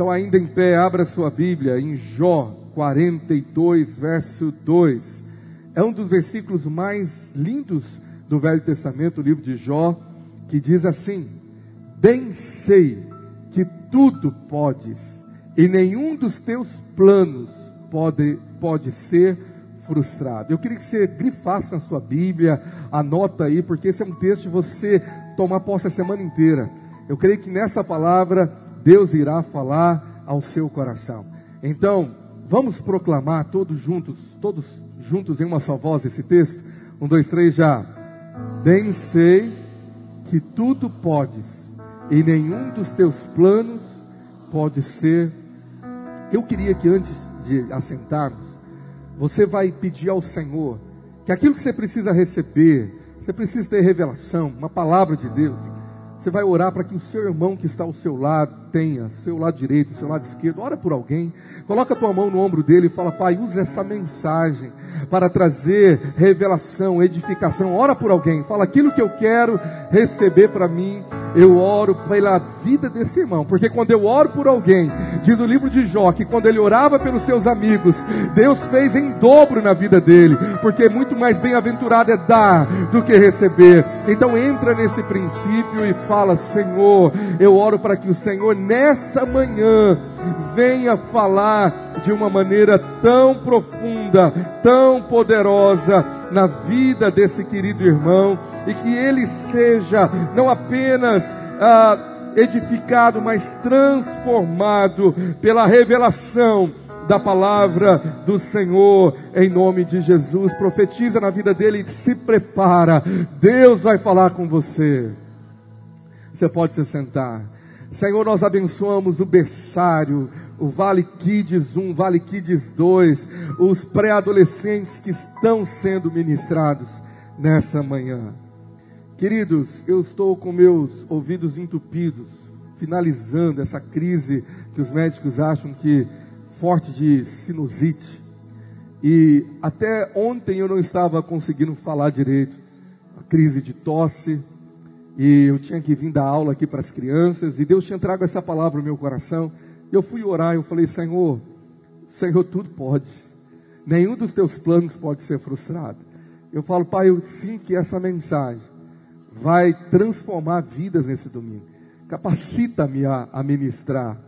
Então, ainda em pé, abra sua Bíblia em Jó 42, verso 2. É um dos versículos mais lindos do Velho Testamento, o livro de Jó, que diz assim: Bem sei que tudo podes, e nenhum dos teus planos pode, pode ser frustrado. Eu queria que você grifasse na sua Bíblia, anota aí, porque esse é um texto de você tomar posse a semana inteira. Eu creio que nessa palavra Deus irá falar ao seu coração. Então, vamos proclamar todos juntos, todos juntos em uma só voz esse texto? Um, dois, três, já. Bem sei que tudo podes, e nenhum dos teus planos pode ser. Eu queria que antes de assentarmos, você vai pedir ao Senhor que aquilo que você precisa receber, você precisa ter revelação, uma palavra de Deus. Você vai orar para que o seu irmão que está ao seu lado tenha, seu lado direito, seu lado esquerdo. Ora por alguém. Coloca a tua mão no ombro dele e fala: Pai, use essa mensagem para trazer revelação, edificação. Ora por alguém. Fala aquilo que eu quero receber para mim eu oro pela vida desse irmão, porque quando eu oro por alguém, diz o livro de Jó, que quando ele orava pelos seus amigos, Deus fez em dobro na vida dele, porque muito mais bem-aventurado é dar do que receber. Então entra nesse princípio e fala: Senhor, eu oro para que o Senhor nessa manhã venha falar de uma maneira tão profunda, tão poderosa na vida desse querido irmão e que ele seja não apenas ah, edificado, mas transformado pela revelação da palavra do Senhor em nome de Jesus. Profetiza na vida dele e se prepara. Deus vai falar com você. Você pode se sentar. Senhor, nós abençoamos o berçário, o Vale Kids 1, Vale Kids 2, os pré-adolescentes que estão sendo ministrados nessa manhã. Queridos, eu estou com meus ouvidos entupidos, finalizando essa crise que os médicos acham que forte de sinusite. E até ontem eu não estava conseguindo falar direito. A crise de tosse, e eu tinha que vir dar aula aqui para as crianças, e Deus tinha trago essa palavra no meu coração. E eu fui orar, eu falei, Senhor, Senhor, tudo pode. Nenhum dos teus planos pode ser frustrado. Eu falo, Pai, eu sinto que essa mensagem vai transformar vidas nesse domingo. Capacita-me a, a ministrar.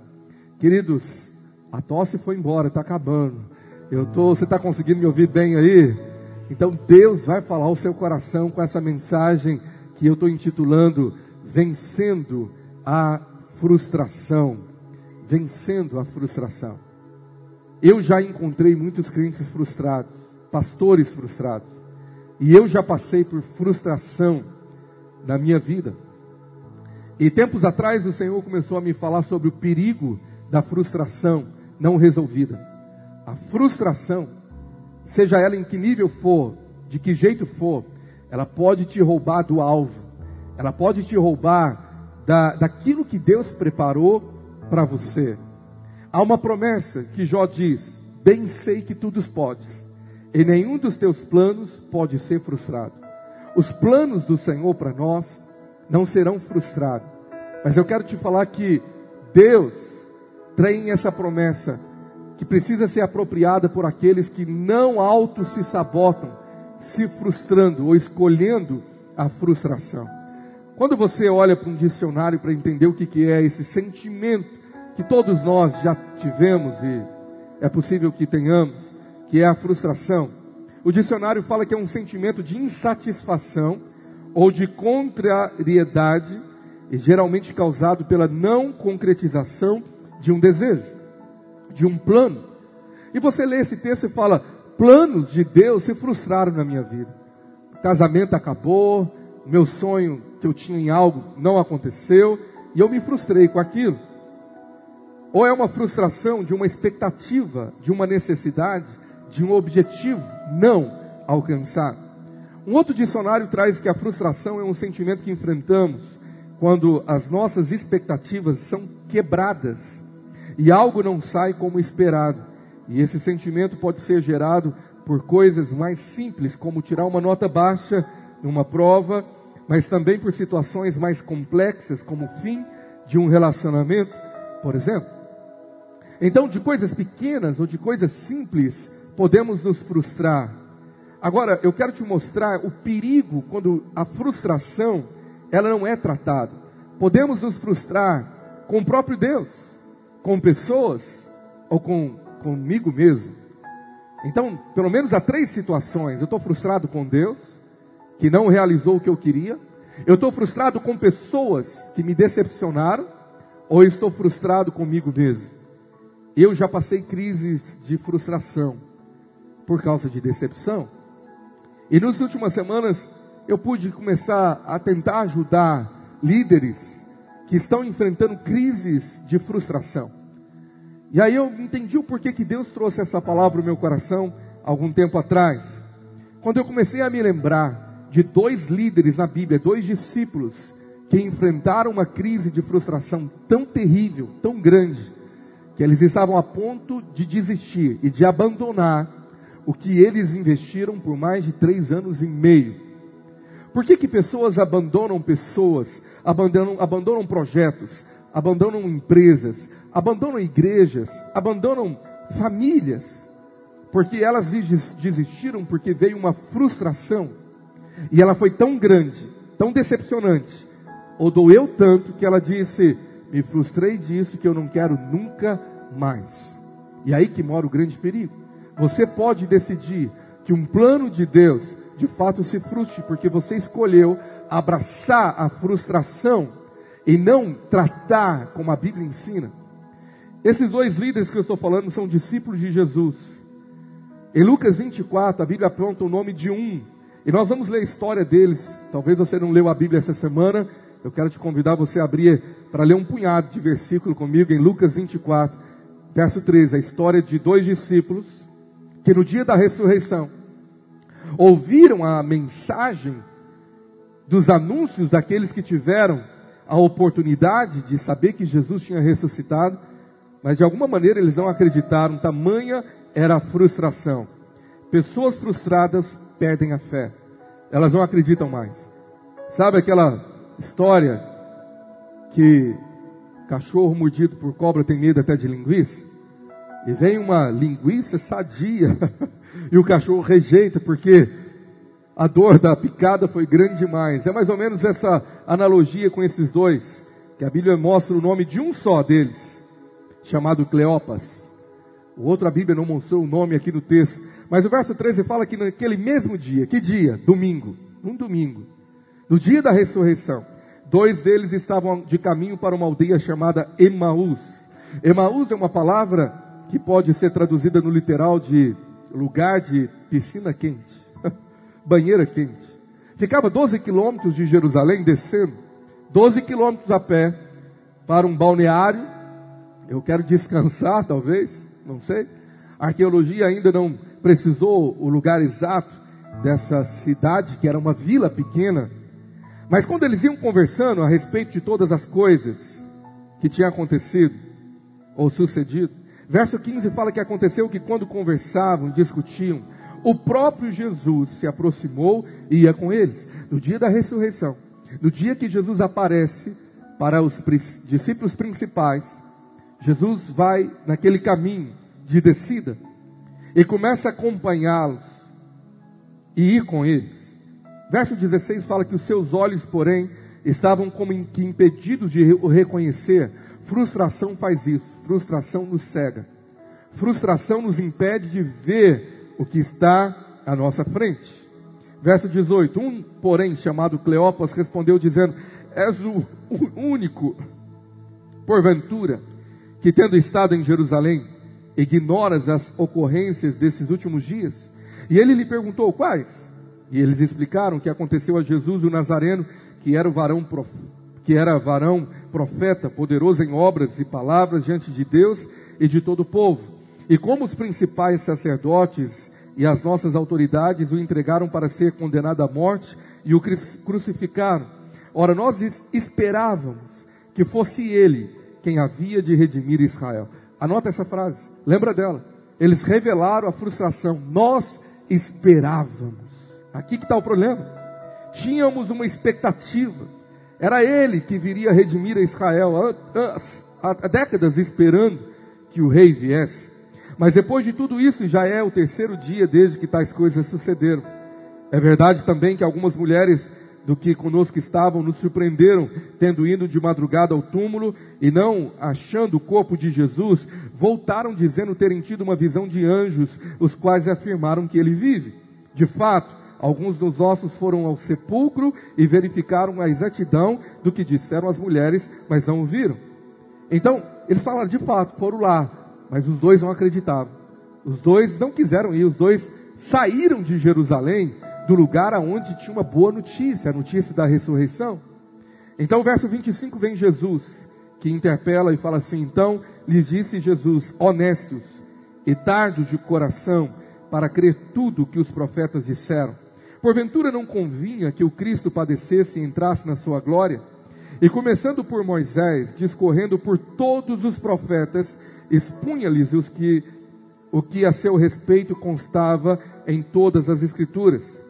Queridos, a tosse foi embora, está acabando. Eu tô, você está conseguindo me ouvir bem aí? Então Deus vai falar ao seu coração com essa mensagem que eu estou intitulando Vencendo a Frustração. Vencendo a Frustração. Eu já encontrei muitos crentes frustrados, pastores frustrados, e eu já passei por frustração na minha vida. E tempos atrás o Senhor começou a me falar sobre o perigo da frustração não resolvida. A frustração, seja ela em que nível for, de que jeito for, ela pode te roubar do alvo, ela pode te roubar da, daquilo que Deus preparou para você. Há uma promessa que Jó diz: Bem sei que tudo podes, e nenhum dos teus planos pode ser frustrado. Os planos do Senhor para nós não serão frustrados, mas eu quero te falar que Deus tem essa promessa que precisa ser apropriada por aqueles que não auto se sabotam, se frustrando ou escolhendo a frustração. Quando você olha para um dicionário para entender o que, que é esse sentimento que todos nós já tivemos e é possível que tenhamos, que é a frustração, o dicionário fala que é um sentimento de insatisfação ou de contrariedade, e geralmente causado pela não concretização de um desejo, de um plano. E você lê esse texto e fala: planos de Deus se frustraram na minha vida. O casamento acabou, meu sonho que eu tinha em algo não aconteceu, e eu me frustrei com aquilo. Ou é uma frustração de uma expectativa, de uma necessidade, de um objetivo não alcançado. Um outro dicionário traz que a frustração é um sentimento que enfrentamos quando as nossas expectativas são quebradas e algo não sai como esperado. E esse sentimento pode ser gerado por coisas mais simples, como tirar uma nota baixa numa prova, mas também por situações mais complexas, como o fim de um relacionamento, por exemplo. Então, de coisas pequenas ou de coisas simples, podemos nos frustrar. Agora, eu quero te mostrar o perigo quando a frustração ela não é tratada. Podemos nos frustrar com o próprio Deus, com pessoas ou com comigo mesmo. Então, pelo menos há três situações. Eu estou frustrado com Deus, que não realizou o que eu queria. Eu estou frustrado com pessoas que me decepcionaram. Ou estou frustrado comigo mesmo. Eu já passei crises de frustração por causa de decepção. E nas últimas semanas eu pude começar a tentar ajudar líderes que estão enfrentando crises de frustração. E aí eu entendi o porquê que Deus trouxe essa palavra no meu coração algum tempo atrás. Quando eu comecei a me lembrar de dois líderes na Bíblia, dois discípulos que enfrentaram uma crise de frustração tão terrível, tão grande, que eles estavam a ponto de desistir e de abandonar o que eles investiram por mais de três anos e meio. Por que, que pessoas abandonam pessoas, abandonam, abandonam projetos, abandonam empresas, abandonam igrejas, abandonam famílias? Porque elas desistiram porque veio uma frustração e ela foi tão grande, tão decepcionante, ou doeu tanto que ela disse: Me frustrei disso que eu não quero nunca mais. E aí que mora o grande perigo. Você pode decidir que um plano de Deus de fato se frustre, porque você escolheu abraçar a frustração e não tratar como a Bíblia ensina. Esses dois líderes que eu estou falando são discípulos de Jesus. Em Lucas 24, a Bíblia aponta o nome de um. E nós vamos ler a história deles. Talvez você não leu a Bíblia essa semana. Eu quero te convidar você a abrir para ler um punhado de versículo comigo em Lucas 24, verso 13. A história de dois discípulos que no dia da ressurreição ouviram a mensagem dos anúncios daqueles que tiveram a oportunidade de saber que Jesus tinha ressuscitado, mas de alguma maneira eles não acreditaram, tamanha era a frustração. Pessoas frustradas perdem a fé, elas não acreditam mais. Sabe aquela história que cachorro mordido por cobra tem medo até de linguiça? E vem uma linguiça sadia e o cachorro rejeita porque a dor da picada foi grande demais. É mais ou menos essa analogia com esses dois, que a Bíblia mostra o nome de um só deles, chamado Cleopas. O outro a Bíblia não mostrou o nome aqui no texto, mas o verso 13 fala que naquele mesmo dia, que dia? Domingo, um domingo, no dia da ressurreição, dois deles estavam de caminho para uma aldeia chamada Emaús. Emaús é uma palavra que pode ser traduzida no literal de lugar de piscina quente, banheira quente. Ficava 12 quilômetros de Jerusalém, descendo, 12 quilômetros a pé, para um balneário. Eu quero descansar, talvez, não sei. A arqueologia ainda não precisou o lugar exato dessa cidade, que era uma vila pequena. Mas quando eles iam conversando a respeito de todas as coisas que tinham acontecido ou sucedido, Verso 15 fala que aconteceu que quando conversavam, discutiam, o próprio Jesus se aproximou e ia com eles. No dia da ressurreição, no dia que Jesus aparece para os discípulos principais, Jesus vai naquele caminho de descida e começa a acompanhá-los e ir com eles. Verso 16 fala que os seus olhos, porém, estavam como que impedidos de o reconhecer. Frustração faz isso frustração nos cega. Frustração nos impede de ver o que está à nossa frente. Verso 18: Um, porém, chamado Cleopas, respondeu, dizendo: És o único, porventura, que tendo estado em Jerusalém, ignoras as ocorrências desses últimos dias? E ele lhe perguntou: Quais? E eles explicaram que aconteceu a Jesus o Nazareno, que era o varão profeta que era varão, profeta, poderoso em obras e palavras diante de Deus e de todo o povo. E como os principais sacerdotes e as nossas autoridades o entregaram para ser condenado à morte e o crucificaram. Ora, nós esperávamos que fosse ele quem havia de redimir Israel. Anota essa frase, lembra dela. Eles revelaram a frustração. Nós esperávamos. Aqui que está o problema. Tínhamos uma expectativa era ele que viria redimir a Israel há, décadas esperando que o rei viesse. Mas depois de tudo isso, já é o terceiro dia desde que tais coisas sucederam. É verdade também que algumas mulheres do que conosco estavam nos surpreenderam, tendo ido de madrugada ao túmulo e não achando o corpo de Jesus, voltaram dizendo terem tido uma visão de anjos, os quais afirmaram que ele vive. De fato, alguns dos ossos foram ao sepulcro e verificaram a exatidão do que disseram as mulheres, mas não o viram. Então, eles falaram de fato, foram lá, mas os dois não acreditavam. Os dois não quiseram ir, os dois saíram de Jerusalém do lugar aonde tinha uma boa notícia, a notícia da ressurreição. Então, o verso 25 vem Jesus, que interpela e fala assim: Então lhes disse Jesus, honestos e tardos de coração, para crer tudo que os profetas disseram. Porventura não convinha que o Cristo padecesse e entrasse na sua glória? E começando por Moisés, discorrendo por todos os profetas, expunha-lhes os que o que a seu respeito constava em todas as escrituras.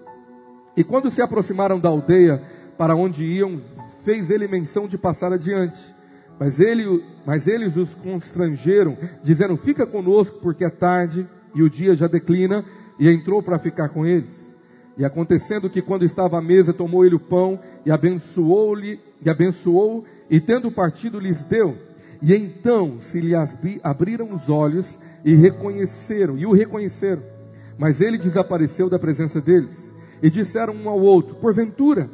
E quando se aproximaram da aldeia para onde iam, fez ele menção de passar adiante. Mas, ele, mas eles os constrangeram, dizendo: Fica conosco, porque é tarde e o dia já declina. E entrou para ficar com eles. E acontecendo que quando estava à mesa, tomou ele o pão e abençoou-lhe, e abençoou, e tendo partido lhes deu. E então se lhe abriram os olhos e reconheceram, e o reconheceram. Mas ele desapareceu da presença deles e disseram um ao outro: Porventura,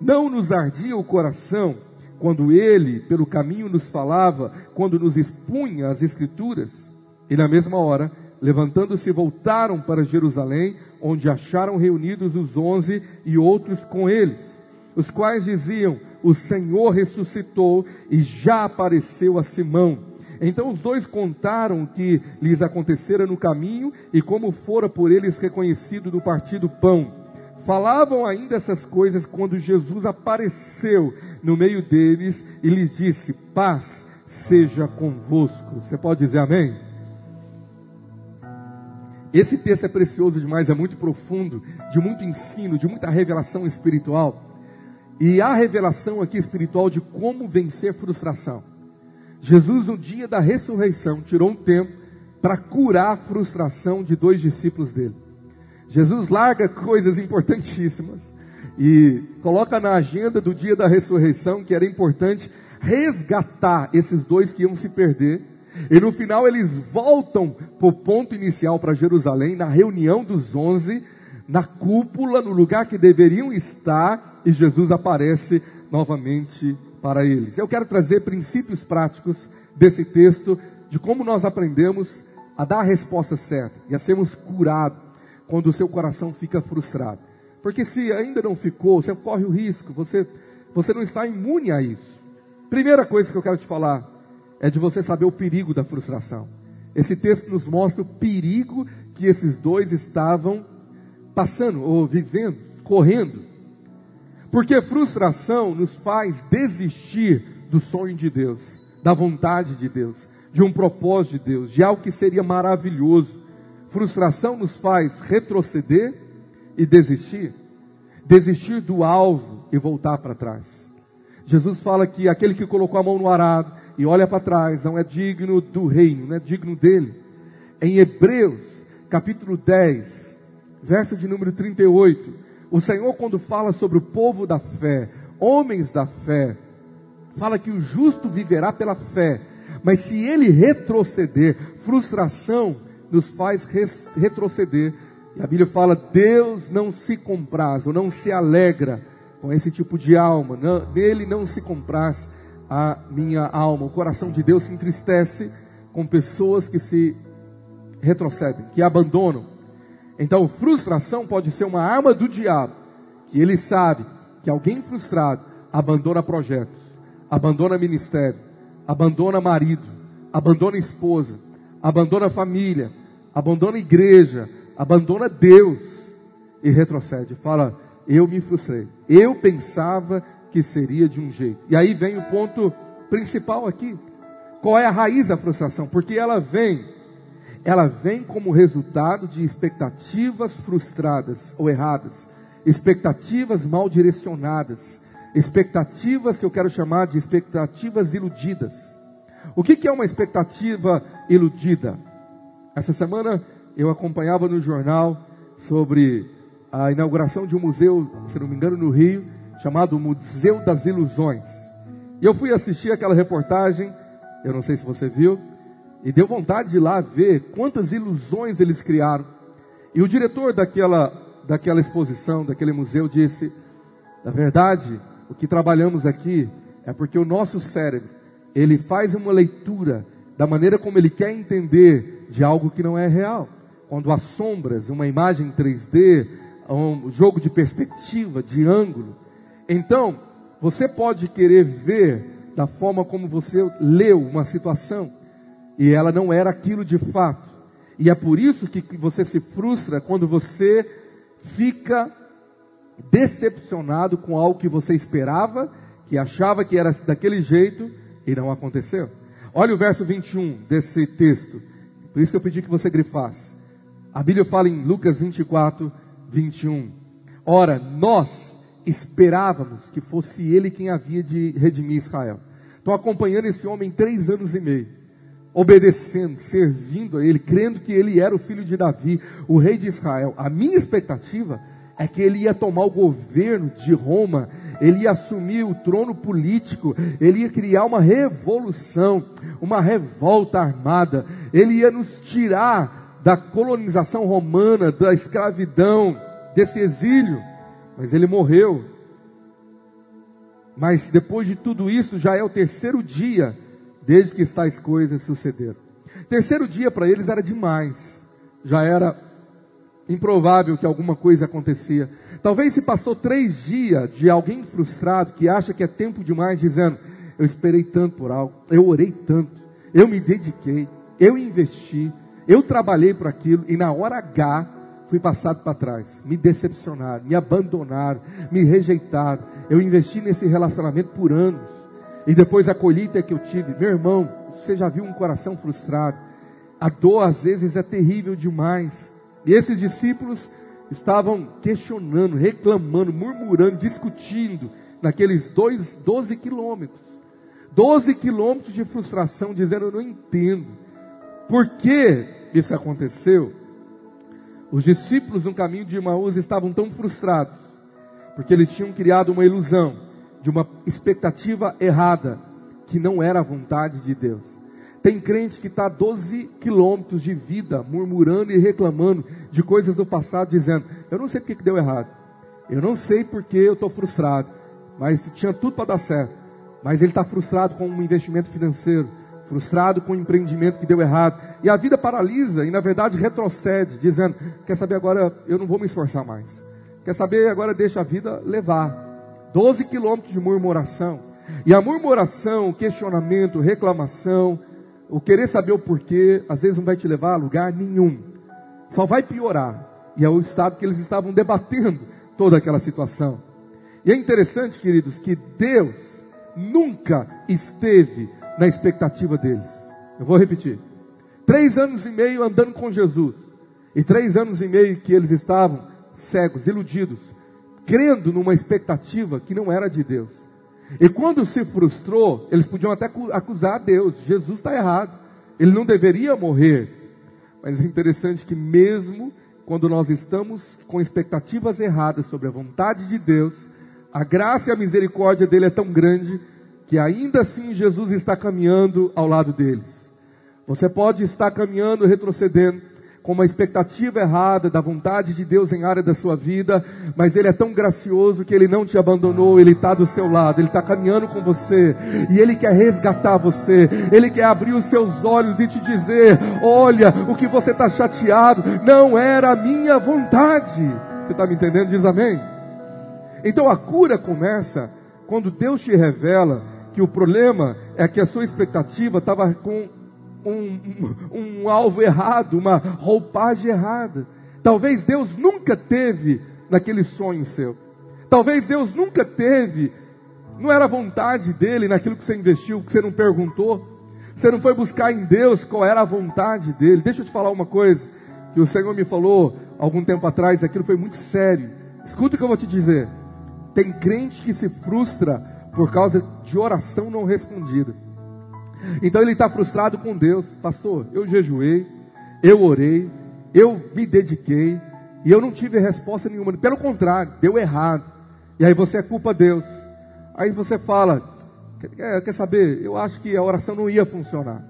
não nos ardia o coração quando ele, pelo caminho, nos falava, quando nos expunha as Escrituras? E na mesma hora, levantando-se, voltaram para Jerusalém, onde acharam reunidos os onze e outros com eles, os quais diziam: O Senhor ressuscitou e já apareceu a Simão. Então os dois contaram o que lhes acontecera no caminho e como fora por eles reconhecido no partido pão. Falavam ainda essas coisas quando Jesus apareceu no meio deles e lhes disse: Paz seja convosco. Você pode dizer amém? Esse texto é precioso demais, é muito profundo, de muito ensino, de muita revelação espiritual. E a revelação aqui espiritual de como vencer frustração. Jesus, no dia da ressurreição, tirou um tempo para curar a frustração de dois discípulos dele. Jesus larga coisas importantíssimas e coloca na agenda do dia da ressurreição que era importante resgatar esses dois que iam se perder. E no final eles voltam para o ponto inicial para Jerusalém, na reunião dos onze, na cúpula, no lugar que deveriam estar, e Jesus aparece novamente para eles. Eu quero trazer princípios práticos desse texto, de como nós aprendemos a dar a resposta certa e a sermos curados quando o seu coração fica frustrado. Porque se ainda não ficou, você corre o risco, você, você não está imune a isso. Primeira coisa que eu quero te falar é de você saber o perigo da frustração. Esse texto nos mostra o perigo que esses dois estavam passando ou vivendo, correndo. Porque frustração nos faz desistir do sonho de Deus, da vontade de Deus, de um propósito de Deus, de algo que seria maravilhoso. Frustração nos faz retroceder e desistir. Desistir do alvo e voltar para trás. Jesus fala que aquele que colocou a mão no arado e olha para trás não é digno do reino, não é digno dele. Em Hebreus, capítulo 10, verso de número 38, o Senhor, quando fala sobre o povo da fé, homens da fé, fala que o justo viverá pela fé, mas se ele retroceder, frustração nos faz retroceder. E a Bíblia fala: Deus não se compraz, ou não se alegra com esse tipo de alma, não, nele não se compraz a minha alma. O coração de Deus se entristece com pessoas que se retrocedem, que abandonam. Então, frustração pode ser uma arma do diabo, que ele sabe que alguém frustrado abandona projetos, abandona ministério, abandona marido, abandona esposa, abandona família, abandona a igreja, abandona Deus e retrocede. Fala, eu me frustrei. Eu pensava que seria de um jeito. E aí vem o ponto principal aqui. Qual é a raiz da frustração? Porque ela vem, ela vem como resultado de expectativas frustradas ou erradas, expectativas mal direcionadas, expectativas que eu quero chamar de expectativas iludidas. O que, que é uma expectativa iludida. Essa semana eu acompanhava no jornal sobre a inauguração de um museu, se não me engano, no Rio, chamado Museu das Ilusões. E eu fui assistir aquela reportagem, eu não sei se você viu, e deu vontade de ir lá ver quantas ilusões eles criaram. E o diretor daquela, daquela exposição, daquele museu, disse: na verdade, o que trabalhamos aqui é porque o nosso cérebro, ele faz uma leitura da maneira como ele quer entender de algo que não é real. Quando há sombras, uma imagem 3D, um jogo de perspectiva, de ângulo. Então, você pode querer ver da forma como você leu uma situação e ela não era aquilo de fato. E é por isso que você se frustra quando você fica decepcionado com algo que você esperava, que achava que era daquele jeito e não aconteceu. Olha o verso 21 desse texto. Por isso que eu pedi que você grifasse. A Bíblia fala em Lucas 24, 21. Ora, nós esperávamos que fosse ele quem havia de redimir Israel. Estou acompanhando esse homem três anos e meio, obedecendo, servindo a ele, crendo que ele era o filho de Davi, o rei de Israel. A minha expectativa é que ele ia tomar o governo de Roma, ele ia assumir o trono político, ele ia criar uma revolução, uma revolta armada, ele ia nos tirar da colonização romana, da escravidão, desse exílio. Mas ele morreu. Mas depois de tudo isso, já é o terceiro dia desde que tais coisas sucederam. Terceiro dia para eles era demais. Já era improvável que alguma coisa acontecia. Talvez se passou três dias de alguém frustrado que acha que é tempo demais, dizendo: Eu esperei tanto por algo, eu orei tanto, eu me dediquei, eu investi, eu trabalhei por aquilo e na hora H fui passado para trás. Me decepcionaram, me abandonaram, me rejeitaram. Eu investi nesse relacionamento por anos. E depois a colheita que eu tive, meu irmão, você já viu um coração frustrado? A dor às vezes é terrível demais. E esses discípulos estavam questionando, reclamando, murmurando, discutindo naqueles dois, 12 quilômetros. 12 quilômetros de frustração, dizendo: Eu não entendo. Por que isso aconteceu? Os discípulos no caminho de Emaús estavam tão frustrados, porque eles tinham criado uma ilusão, de uma expectativa errada, que não era a vontade de Deus. Tem crente que está a 12 quilômetros de vida, murmurando e reclamando de coisas do passado, dizendo: Eu não sei porque que deu errado, eu não sei porque eu estou frustrado, mas tinha tudo para dar certo. Mas ele está frustrado com um investimento financeiro, frustrado com o empreendimento que deu errado. E a vida paralisa e, na verdade, retrocede, dizendo: Quer saber agora? Eu não vou me esforçar mais. Quer saber? Agora deixa a vida levar. Doze quilômetros de murmuração. E a murmuração, questionamento, reclamação, o querer saber o porquê, às vezes não vai te levar a lugar nenhum. Só vai piorar. E é o estado que eles estavam debatendo toda aquela situação. E é interessante, queridos, que Deus nunca esteve na expectativa deles. Eu vou repetir. Três anos e meio andando com Jesus. E três anos e meio que eles estavam cegos, iludidos, crendo numa expectativa que não era de Deus. E quando se frustrou, eles podiam até acusar a Deus: Jesus está errado, ele não deveria morrer. Mas é interessante que, mesmo quando nós estamos com expectativas erradas sobre a vontade de Deus, a graça e a misericórdia dele é tão grande que ainda assim Jesus está caminhando ao lado deles. Você pode estar caminhando, retrocedendo, com uma expectativa errada da vontade de Deus em área da sua vida, mas Ele é tão gracioso que Ele não te abandonou, Ele está do seu lado, Ele está caminhando com você, e Ele quer resgatar você, Ele quer abrir os seus olhos e te dizer: olha, o que você está chateado não era a minha vontade. Você está me entendendo? Diz amém. Então a cura começa quando Deus te revela que o problema é que a sua expectativa estava com um, um, alvo errado, uma roupagem errada. Talvez Deus nunca teve naquele sonho seu. Talvez Deus nunca teve, não era vontade dele naquilo que você investiu, que você não perguntou. Você não foi buscar em Deus qual era a vontade dele. Deixa eu te falar uma coisa que o Senhor me falou algum tempo atrás, aquilo foi muito sério. Escuta o que eu vou te dizer. Tem crente que se frustra por causa de oração não respondida. Então ele está frustrado com Deus. Pastor, eu jejuei, eu orei, eu me dediquei e eu não tive resposta nenhuma. Pelo contrário, deu errado. E aí você é culpa Deus. Aí você fala, quer, quer saber? Eu acho que a oração não ia funcionar.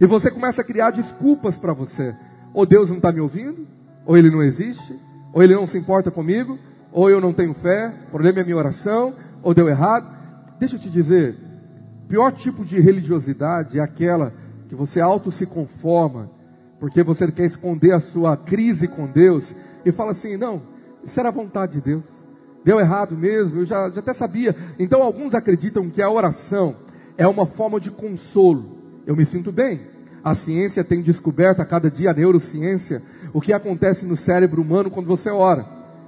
E você começa a criar desculpas para você. Ou Deus não está me ouvindo, ou Ele não existe, ou Ele não se importa comigo, ou eu não tenho fé, o problema é a minha oração, ou deu errado. Deixa eu te dizer, pior tipo de religiosidade é aquela que você auto se conforma, porque você quer esconder a sua crise com Deus, e fala assim: não, isso era a vontade de Deus, deu errado mesmo, eu já, já até sabia. Então alguns acreditam que a oração é uma forma de consolo. Eu me sinto bem. A ciência tem descoberto a cada dia, a neurociência, o que acontece no cérebro humano quando você ora.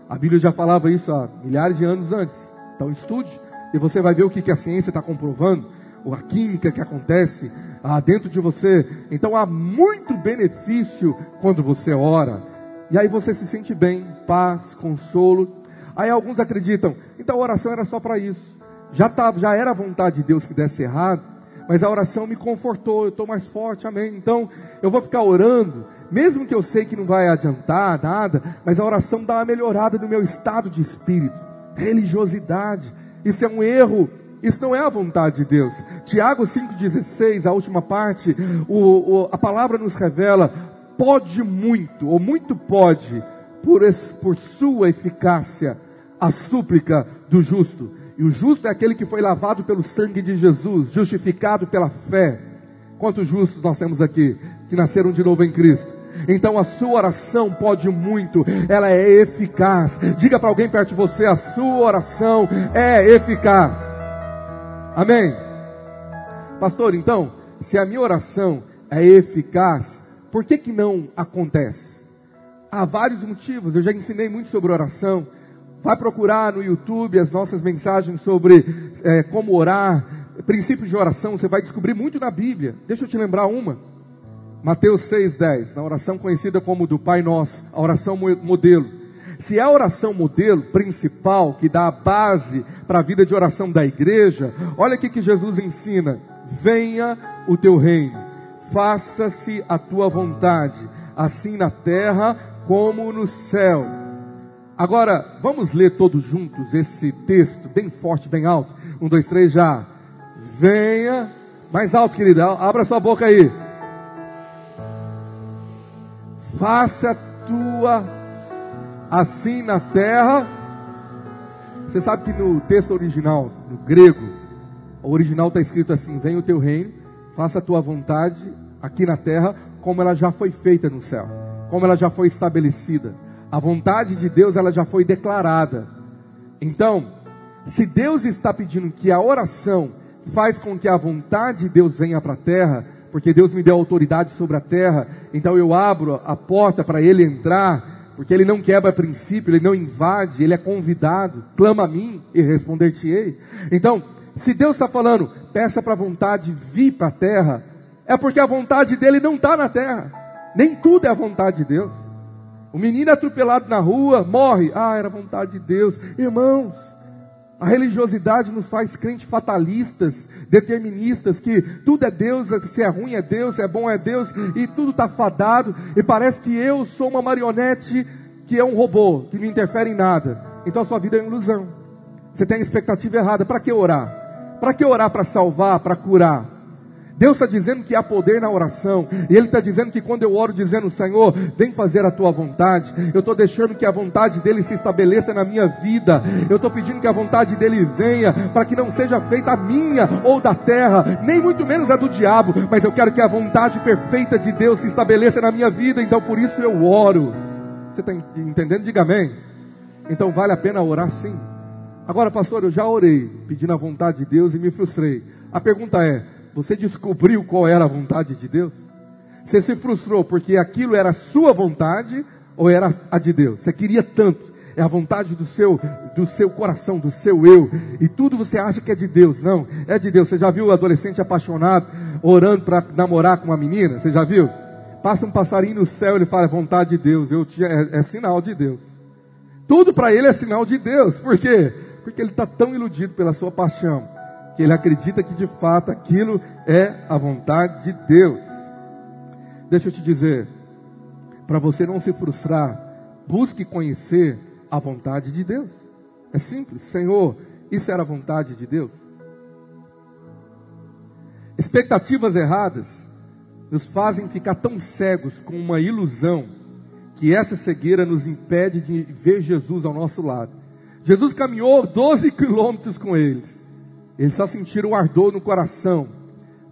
A Bíblia já falava isso há milhares de anos antes. Então estude e você vai ver o que, que a ciência está comprovando, a química que acontece ah, dentro de você. Então há muito benefício quando você ora. E aí você se sente bem, paz, consolo. Aí alguns acreditam, então a oração era só para isso. Já, tá, já era a vontade de Deus que desse errado, mas a oração me confortou, eu estou mais forte, amém. Então eu vou ficar orando, mesmo que eu sei que não vai adiantar nada, mas a oração dá uma melhorada no meu estado de espírito. Religiosidade, isso é um erro, isso não é a vontade de Deus. Tiago 5,16, a última parte, o, o, a palavra nos revela: pode muito, ou muito pode, por, por sua eficácia, a súplica do justo. E o justo é aquele que foi lavado pelo sangue de Jesus, justificado pela fé. Quantos justos nós temos aqui que nasceram de novo em Cristo? Então a sua oração pode muito, ela é eficaz. Diga para alguém perto de você: a sua oração é eficaz. Amém? Pastor, então, se a minha oração é eficaz, por que, que não acontece? Há vários motivos, eu já ensinei muito sobre oração. Vai procurar no YouTube as nossas mensagens sobre é, como orar, princípios de oração, você vai descobrir muito na Bíblia. Deixa eu te lembrar uma. Mateus 6,10, na oração conhecida como do Pai Nosso, a oração modelo. Se é a oração modelo principal, que dá a base para a vida de oração da igreja, olha aqui que Jesus ensina: venha o teu reino, faça-se a tua vontade, assim na terra como no céu. Agora, vamos ler todos juntos esse texto, bem forte, bem alto. Um, dois, três, já. Venha, mais alto, querida, abra sua boca aí faça a tua assim na terra. Você sabe que no texto original, no grego, o original está escrito assim: Venha o teu reino, faça a tua vontade aqui na terra, como ela já foi feita no céu, como ela já foi estabelecida. A vontade de Deus ela já foi declarada. Então, se Deus está pedindo que a oração faz com que a vontade de Deus venha para a terra, porque Deus me deu autoridade sobre a terra, então eu abro a porta para ele entrar, porque ele não quebra princípio, ele não invade, ele é convidado, clama a mim e responder-te-ei. Então, se Deus está falando, peça para a vontade vir para a terra, é porque a vontade dele não está na terra, nem tudo é a vontade de Deus. O menino atropelado na rua, morre, ah, era vontade de Deus. Irmãos, a religiosidade nos faz crentes fatalistas, deterministas, que tudo é Deus, se é ruim é Deus, se é bom é Deus, e tudo está fadado, e parece que eu sou uma marionete que é um robô, que não interfere em nada. Então a sua vida é uma ilusão. Você tem a expectativa errada. Para que orar? Para que orar para salvar, para curar? Deus está dizendo que há poder na oração, e Ele está dizendo que quando eu oro dizendo, Senhor, vem fazer a tua vontade, eu estou deixando que a vontade dEle se estabeleça na minha vida, eu estou pedindo que a vontade dEle venha, para que não seja feita a minha ou da terra, nem muito menos a do diabo, mas eu quero que a vontade perfeita de Deus se estabeleça na minha vida, então por isso eu oro. Você está entendendo? Diga amém. Então vale a pena orar sim. Agora, pastor, eu já orei, pedindo a vontade de Deus e me frustrei. A pergunta é: você descobriu qual era a vontade de Deus? Você se frustrou porque aquilo era a sua vontade ou era a de Deus? Você queria tanto, é a vontade do seu, do seu coração, do seu eu, e tudo você acha que é de Deus. Não, é de Deus. Você já viu o adolescente apaixonado orando para namorar com uma menina? Você já viu? Passa um passarinho no céu, ele fala, é vontade de Deus. Eu é, é sinal de Deus. Tudo para ele é sinal de Deus. Por quê? Porque ele está tão iludido pela sua paixão que ele acredita que de fato aquilo é a vontade de Deus. Deixa eu te dizer, para você não se frustrar, busque conhecer a vontade de Deus. É simples, Senhor, isso era a vontade de Deus? Expectativas erradas nos fazem ficar tão cegos com uma ilusão que essa cegueira nos impede de ver Jesus ao nosso lado. Jesus caminhou 12 quilômetros com eles. Eles só sentiram o ardor no coração,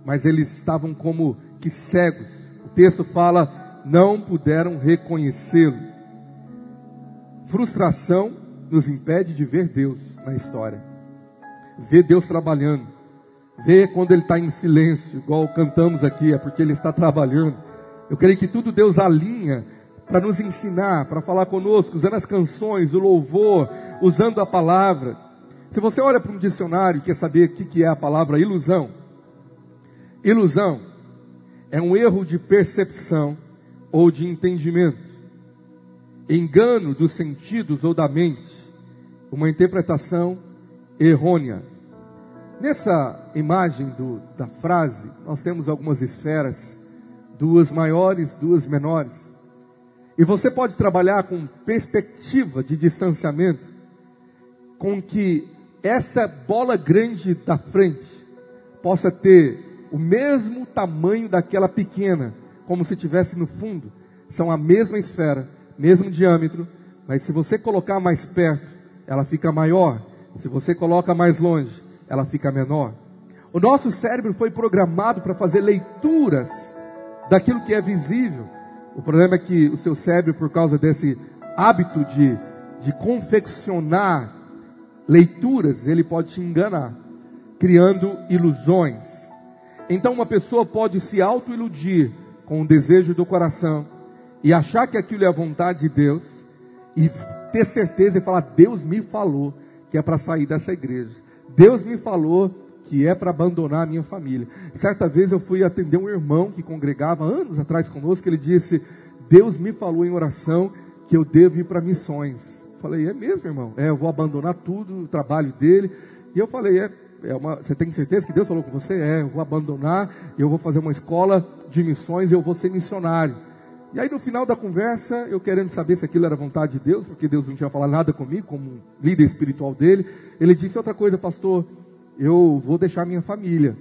mas eles estavam como que cegos. O texto fala, não puderam reconhecê-lo. Frustração nos impede de ver Deus na história, ver Deus trabalhando, ver quando Ele está em silêncio, igual cantamos aqui, é porque Ele está trabalhando. Eu creio que tudo Deus alinha para nos ensinar, para falar conosco, usando as canções, o louvor, usando a palavra. Se você olha para um dicionário e quer saber o que é a palavra ilusão, ilusão é um erro de percepção ou de entendimento, engano dos sentidos ou da mente, uma interpretação errônea. Nessa imagem do, da frase, nós temos algumas esferas, duas maiores, duas menores. E você pode trabalhar com perspectiva de distanciamento, com que essa bola grande da frente possa ter o mesmo tamanho daquela pequena, como se tivesse no fundo. São a mesma esfera, mesmo diâmetro, mas se você colocar mais perto, ela fica maior. Se você coloca mais longe, ela fica menor. O nosso cérebro foi programado para fazer leituras daquilo que é visível. O problema é que o seu cérebro, por causa desse hábito de, de confeccionar leituras, ele pode te enganar, criando ilusões. Então, uma pessoa pode se auto-iludir com o desejo do coração e achar que aquilo é a vontade de Deus e ter certeza e falar: Deus me falou que é para sair dessa igreja. Deus me falou que é para abandonar a minha família. Certa vez eu fui atender um irmão que congregava anos atrás conosco, ele disse: Deus me falou em oração que eu devo ir para missões. Falei, é mesmo, irmão? É, eu vou abandonar tudo, o trabalho dele. E eu falei, é, é uma, você tem certeza que Deus falou com você? É, eu vou abandonar, eu vou fazer uma escola de missões eu vou ser missionário. E aí no final da conversa, eu querendo saber se aquilo era vontade de Deus, porque Deus não tinha falado nada comigo, como líder espiritual dele, ele disse outra coisa, pastor, eu vou deixar minha família.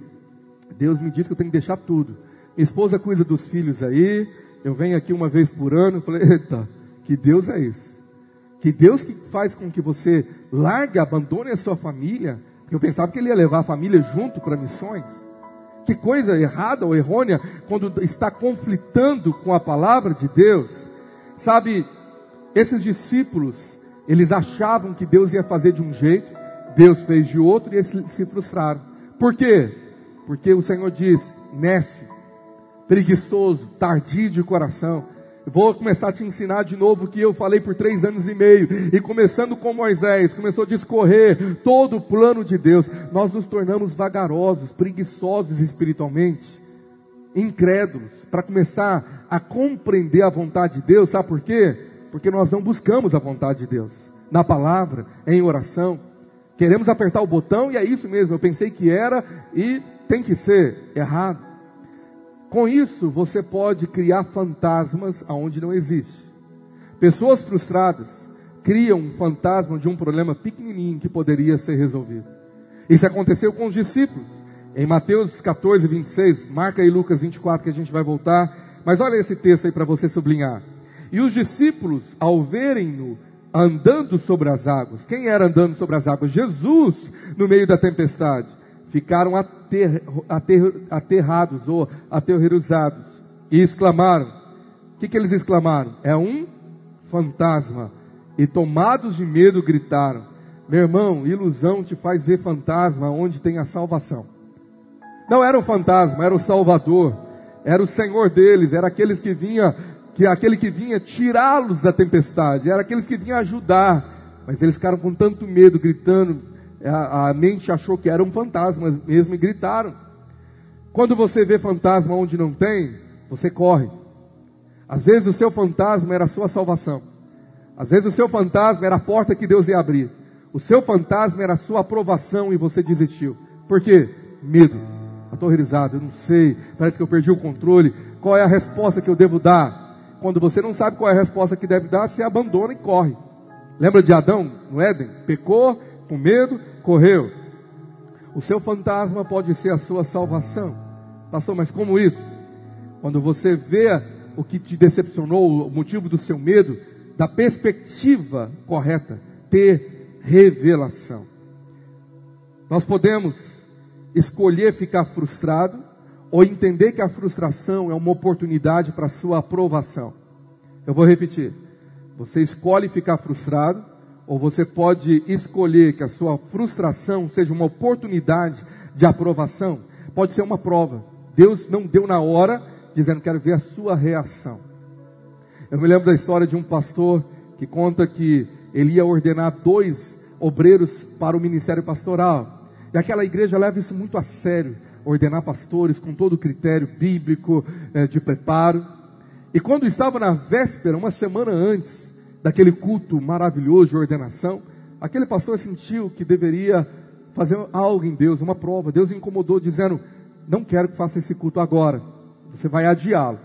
Deus me disse que eu tenho que deixar tudo. Minha esposa cuida dos filhos aí, eu venho aqui uma vez por ano, eu falei, eita, que Deus é esse? Que Deus que faz com que você largue, abandone a sua família. Eu pensava que ele ia levar a família junto para missões. Que coisa errada ou errônea quando está conflitando com a palavra de Deus. Sabe, esses discípulos, eles achavam que Deus ia fazer de um jeito, Deus fez de outro e eles se frustraram. Por quê? Porque o Senhor diz: nefe, preguiçoso, tardio de coração. Vou começar a te ensinar de novo o que eu falei por três anos e meio. E começando com Moisés, começou a discorrer todo o plano de Deus. Nós nos tornamos vagarosos, preguiçosos espiritualmente, incrédulos, para começar a compreender a vontade de Deus. Sabe por quê? Porque nós não buscamos a vontade de Deus na palavra, em oração. Queremos apertar o botão e é isso mesmo. Eu pensei que era e tem que ser errado. Com isso, você pode criar fantasmas aonde não existe. Pessoas frustradas criam um fantasma de um problema pequenininho que poderia ser resolvido. Isso aconteceu com os discípulos. Em Mateus 14, 26, marca aí Lucas 24 que a gente vai voltar. Mas olha esse texto aí para você sublinhar. E os discípulos, ao verem-no andando sobre as águas, quem era andando sobre as águas? Jesus, no meio da tempestade ficaram ater, ater, aterrados ou aterrorizados e exclamaram: O que, que eles exclamaram? É um fantasma. E tomados de medo gritaram: Meu irmão, ilusão te faz ver fantasma onde tem a salvação. Não era o fantasma, era o Salvador, era o Senhor deles, era aqueles que vinha, que aquele que vinha tirá-los da tempestade, era aqueles que vinha ajudar. Mas eles ficaram com tanto medo, gritando: a, a mente achou que eram fantasmas mesmo e gritaram. Quando você vê fantasma onde não tem, você corre. Às vezes o seu fantasma era a sua salvação. Às vezes o seu fantasma era a porta que Deus ia abrir. O seu fantasma era a sua aprovação e você desistiu. Por quê? Medo. Aterrorizado, eu não sei, parece que eu perdi o controle. Qual é a resposta que eu devo dar? Quando você não sabe qual é a resposta que deve dar, você abandona e corre. Lembra de Adão no Éden? Pecou, com medo, correu. O seu fantasma pode ser a sua salvação. Pastor, mas como isso? Quando você vê o que te decepcionou, o motivo do seu medo, da perspectiva correta, ter revelação. Nós podemos escolher ficar frustrado ou entender que a frustração é uma oportunidade para a sua aprovação. Eu vou repetir. Você escolhe ficar frustrado ou você pode escolher que a sua frustração seja uma oportunidade de aprovação. Pode ser uma prova. Deus não deu na hora, dizendo: Quero ver a sua reação. Eu me lembro da história de um pastor que conta que ele ia ordenar dois obreiros para o ministério pastoral. E aquela igreja leva isso muito a sério, ordenar pastores com todo o critério bíblico eh, de preparo. E quando estava na véspera, uma semana antes, daquele culto maravilhoso de ordenação, aquele pastor sentiu que deveria fazer algo em Deus, uma prova. Deus incomodou, dizendo: Não quero que faça esse culto agora, você vai adiá-lo.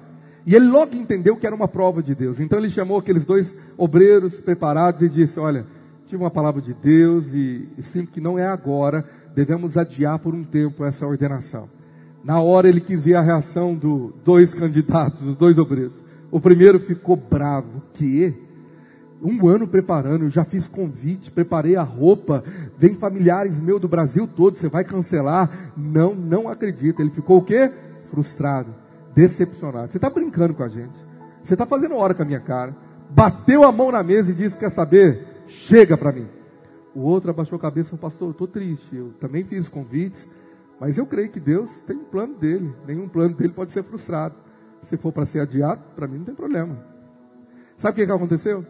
E ele logo entendeu que era uma prova de Deus. Então ele chamou aqueles dois obreiros preparados e disse: Olha, tive uma palavra de Deus e sinto que não é agora, devemos adiar por um tempo essa ordenação. Na hora ele quis ver a reação dos dois candidatos, dos dois obreiros. O primeiro ficou bravo, que um ano preparando, eu já fiz convite, preparei a roupa, vem familiares meus do Brasil todo, você vai cancelar? Não, não acredita. Ele ficou o quê? Frustrado, decepcionado. Você está brincando com a gente. Você está fazendo hora com a minha cara. Bateu a mão na mesa e disse: Quer saber? Chega para mim. O outro abaixou a cabeça e falou: Pastor, eu estou triste. Eu também fiz convites, mas eu creio que Deus tem um plano dele. Nenhum plano dele pode ser frustrado. Se for para ser adiado, para mim não tem problema. Sabe o que, que aconteceu?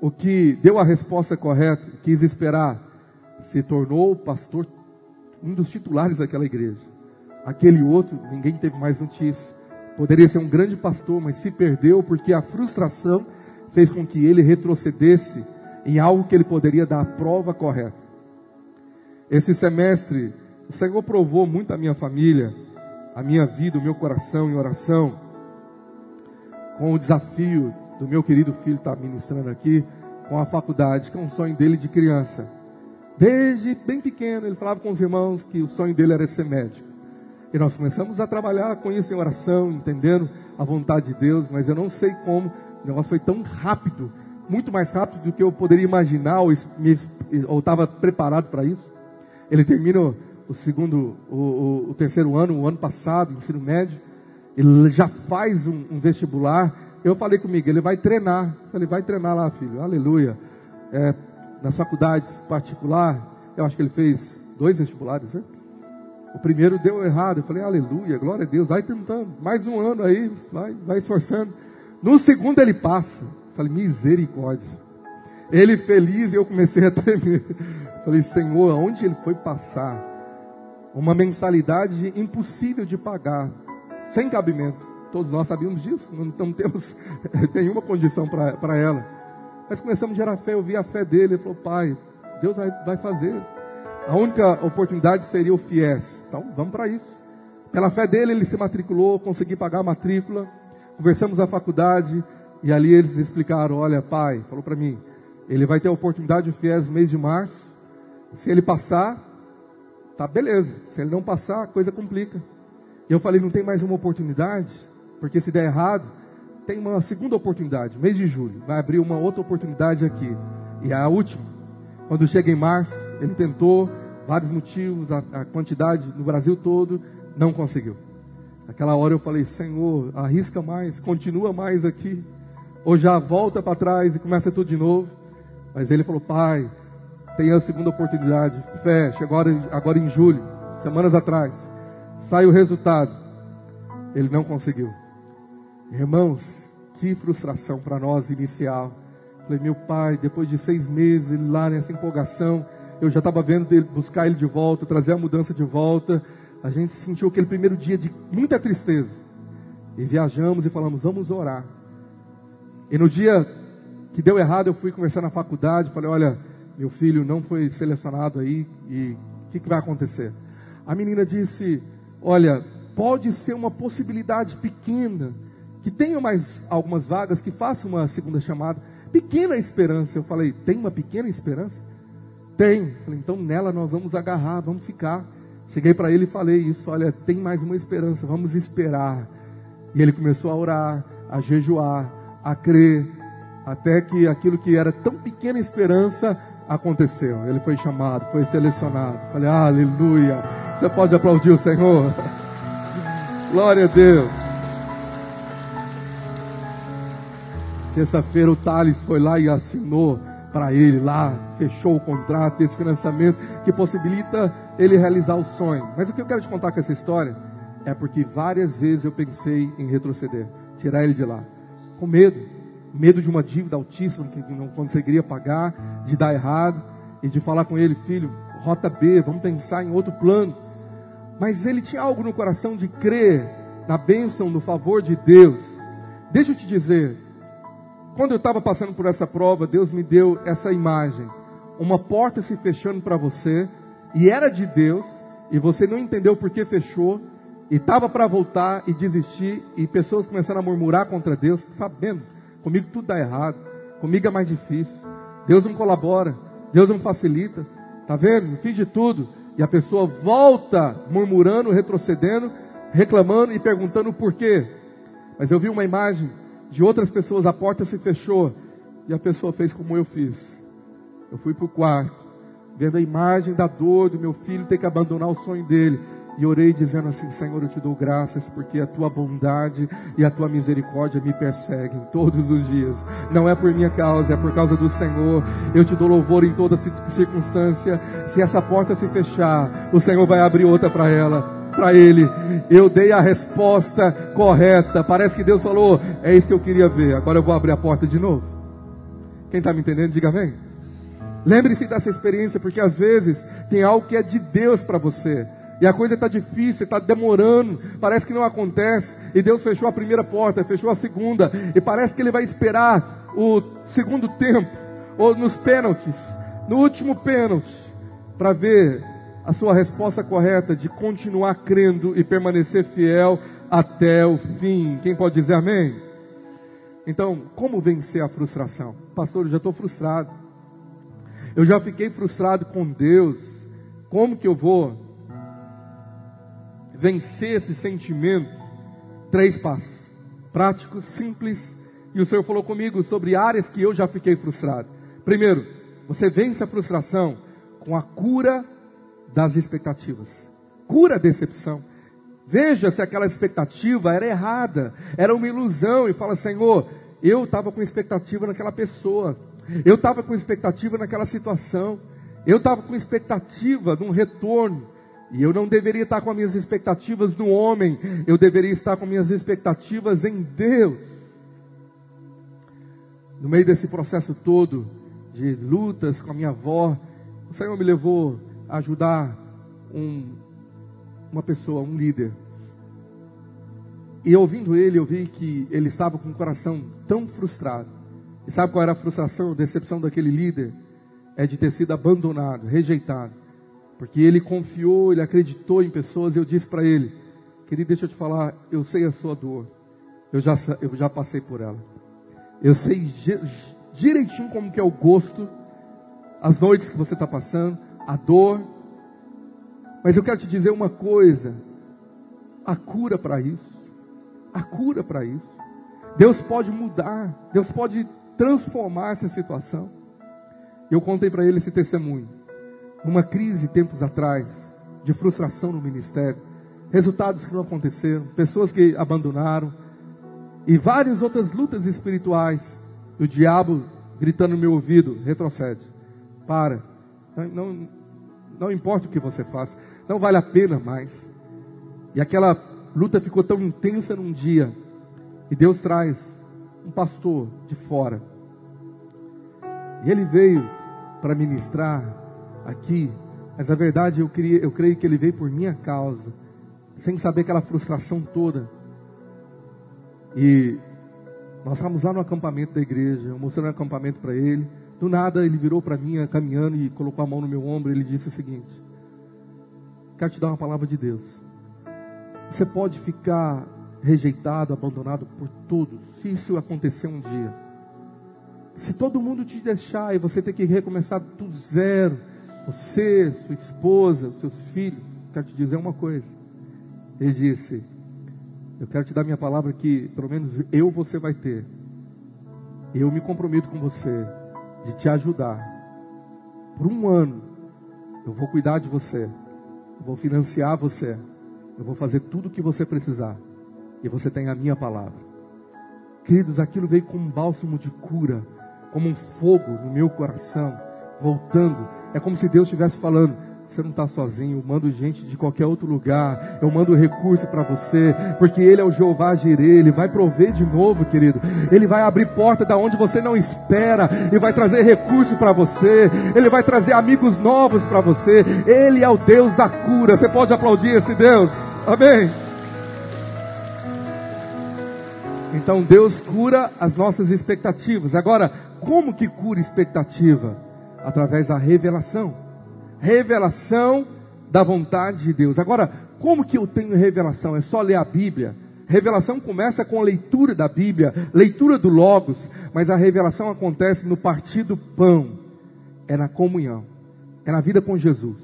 O que deu a resposta correta, quis esperar, se tornou pastor, um dos titulares daquela igreja. Aquele outro, ninguém teve mais notícia. Poderia ser um grande pastor, mas se perdeu porque a frustração fez com que ele retrocedesse em algo que ele poderia dar a prova correta. Esse semestre, o Senhor provou muito a minha família, a minha vida, o meu coração em oração, com o desafio do meu querido filho estar tá ministrando aqui com a faculdade, que é um sonho dele de criança. Desde bem pequeno, ele falava com os irmãos que o sonho dele era ser médico. E nós começamos a trabalhar com isso em oração, entendendo a vontade de Deus, mas eu não sei como, o negócio foi tão rápido, muito mais rápido do que eu poderia imaginar, ou estava preparado para isso. Ele termina o segundo, o, o, o, terceiro ano, o ano passado, ensino médio, ele já faz um, um vestibular, eu falei comigo, ele vai treinar. Falei, vai treinar lá, filho. Aleluia. É, nas faculdades particular, eu acho que ele fez dois vestibulares, né? O primeiro deu errado. Eu falei, aleluia, glória a Deus. Vai tentando. Mais um ano aí, vai, vai esforçando. No segundo ele passa. Eu falei, misericórdia. Ele feliz e eu comecei a tremer. Eu falei, Senhor, aonde ele foi passar? Uma mensalidade impossível de pagar, sem cabimento. Todos nós sabíamos disso, não, temos nenhuma condição para ela. Mas começamos a gerar fé, eu vi a fé dele, ele falou, pai, Deus vai, vai fazer. A única oportunidade seria o FIES. Então, vamos para isso. Pela fé dele, ele se matriculou, consegui pagar a matrícula. Conversamos na faculdade e ali eles explicaram: olha, pai, falou para mim, ele vai ter a oportunidade do FIES no mês de março. Se ele passar, tá beleza. Se ele não passar, a coisa complica. E eu falei: não tem mais uma oportunidade? Porque se der errado, tem uma segunda oportunidade, mês de julho, vai abrir uma outra oportunidade aqui. E a última, quando chega em março, ele tentou, vários motivos, a, a quantidade no Brasil todo, não conseguiu. Naquela hora eu falei, Senhor, arrisca mais, continua mais aqui, ou já volta para trás e começa tudo de novo. Mas ele falou, Pai, tem a segunda oportunidade, chegou agora, agora em julho, semanas atrás, sai o resultado. Ele não conseguiu. Irmãos, que frustração para nós inicial. Falei, meu pai, depois de seis meses, ele lá nessa empolgação, eu já estava vendo ele, buscar ele de volta, trazer a mudança de volta. A gente sentiu aquele primeiro dia de muita tristeza. E viajamos e falamos, vamos orar. E no dia que deu errado, eu fui conversar na faculdade, falei, olha, meu filho não foi selecionado aí, e o que, que vai acontecer? A menina disse: Olha, pode ser uma possibilidade pequena, que tenha mais algumas vagas, que faça uma segunda chamada. Pequena esperança. Eu falei: Tem uma pequena esperança? Tem. Falei: Então nela nós vamos agarrar, vamos ficar. Cheguei para ele e falei isso: Olha, tem mais uma esperança, vamos esperar. E ele começou a orar, a jejuar, a crer, até que aquilo que era tão pequena esperança aconteceu. Ele foi chamado, foi selecionado. Falei, aleluia. Você pode aplaudir o Senhor. Glória a Deus. Sexta-feira o Thales foi lá e assinou para ele lá, fechou o contrato desse financiamento que possibilita ele realizar o sonho. Mas o que eu quero te contar com essa história é porque várias vezes eu pensei em retroceder, tirar ele de lá, com medo medo de uma dívida altíssima que não conseguiria pagar, de dar errado, e de falar com ele, filho, rota B, vamos pensar em outro plano. Mas ele tinha algo no coração de crer na bênção, no favor de Deus. Deixa eu te dizer, quando eu estava passando por essa prova, Deus me deu essa imagem. Uma porta se fechando para você, e era de Deus, e você não entendeu por que fechou, e estava para voltar e desistir, e pessoas começaram a murmurar contra Deus, sabendo Comigo tudo dá errado. Comigo é mais difícil. Deus não colabora. Deus não facilita. Tá vendo? Fiz de tudo. E a pessoa volta murmurando, retrocedendo, reclamando e perguntando por quê. Mas eu vi uma imagem de outras pessoas, a porta se fechou e a pessoa fez como eu fiz. Eu fui para o quarto, vendo a imagem da dor do meu filho ter que abandonar o sonho dele. E orei dizendo assim: Senhor, eu te dou graças porque a tua bondade e a tua misericórdia me perseguem todos os dias. Não é por minha causa, é por causa do Senhor. Eu te dou louvor em toda circunstância. Se essa porta se fechar, o Senhor vai abrir outra para ela. Para ele, eu dei a resposta correta. Parece que Deus falou: É isso que eu queria ver. Agora eu vou abrir a porta de novo. Quem está me entendendo, diga amém. Lembre-se dessa experiência, porque às vezes tem algo que é de Deus para você. E a coisa está difícil, está demorando, parece que não acontece. E Deus fechou a primeira porta, fechou a segunda, e parece que Ele vai esperar o segundo tempo, ou nos pênaltis, no último pênalti, para ver a sua resposta correta de continuar crendo e permanecer fiel até o fim. Quem pode dizer amém? Então, como vencer a frustração? Pastor, eu já estou frustrado. Eu já fiquei frustrado com Deus. Como que eu vou vencer esse sentimento, três passos. Práticos, simples. E o Senhor falou comigo sobre áreas que eu já fiquei frustrado. Primeiro, você vence a frustração com a cura das expectativas. Cura a decepção. Veja se aquela expectativa era errada, era uma ilusão, e fala: Senhor, eu estava com expectativa naquela pessoa, eu estava com expectativa naquela situação, eu estava com expectativa de um retorno, e eu não deveria estar com as minhas expectativas no homem, eu deveria estar com minhas expectativas em Deus. No meio desse processo todo de lutas com a minha avó, o Senhor me levou ajudar um, uma pessoa, um líder. E ouvindo ele, eu vi que ele estava com o coração tão frustrado. E sabe qual era a frustração, a decepção daquele líder? É de ter sido abandonado, rejeitado. Porque ele confiou, ele acreditou em pessoas, e eu disse para ele, querido, deixa eu te falar, eu sei a sua dor. Eu já, eu já passei por ela. Eu sei direitinho como que é o gosto, as noites que você está passando, a dor. Mas eu quero te dizer uma coisa: a cura para isso, a cura para isso. Deus pode mudar, Deus pode transformar essa situação. Eu contei para ele esse testemunho numa crise tempos atrás, de frustração no ministério, resultados que não aconteceram, pessoas que abandonaram, e várias outras lutas espirituais. O diabo gritando no meu ouvido: retrocede, para, não, não, não importa o que você faça, não vale a pena mais. E aquela luta ficou tão intensa num dia, e Deus traz um pastor de fora, e ele veio para ministrar aqui, mas a verdade eu, queria, eu creio que ele veio por minha causa, sem saber aquela frustração toda. E nós estávamos lá no acampamento da igreja, eu mostrando o acampamento para ele. Do nada ele virou para mim, caminhando e colocou a mão no meu ombro. Ele disse o seguinte: quero te dar uma palavra de Deus. Você pode ficar rejeitado, abandonado por todos, se isso acontecer um dia. Se todo mundo te deixar e você ter que recomeçar do zero, você, sua esposa, seus filhos, quero te dizer uma coisa. Ele disse: Eu quero te dar minha palavra que pelo menos eu você vai ter. Eu me comprometo com você de te ajudar. Por um ano, eu vou cuidar de você, eu vou financiar você, eu vou fazer tudo o que você precisar. E você tem a minha palavra. Queridos, aquilo veio como um bálsamo de cura, como um fogo no meu coração, voltando. É como se Deus estivesse falando: você não está sozinho, eu mando gente de qualquer outro lugar, eu mando recurso para você, porque Ele é o Jeová Jireh, Ele vai prover de novo, querido. Ele vai abrir porta da onde você não espera, e vai trazer recurso para você, Ele vai trazer amigos novos para você. Ele é o Deus da cura. Você pode aplaudir esse Deus? Amém. Então Deus cura as nossas expectativas. Agora, como que cura expectativa? Através da revelação revelação da vontade de Deus. Agora, como que eu tenho revelação? É só ler a Bíblia? Revelação começa com a leitura da Bíblia, leitura do Logos, mas a revelação acontece no partir do pão, é na comunhão, é na vida com Jesus.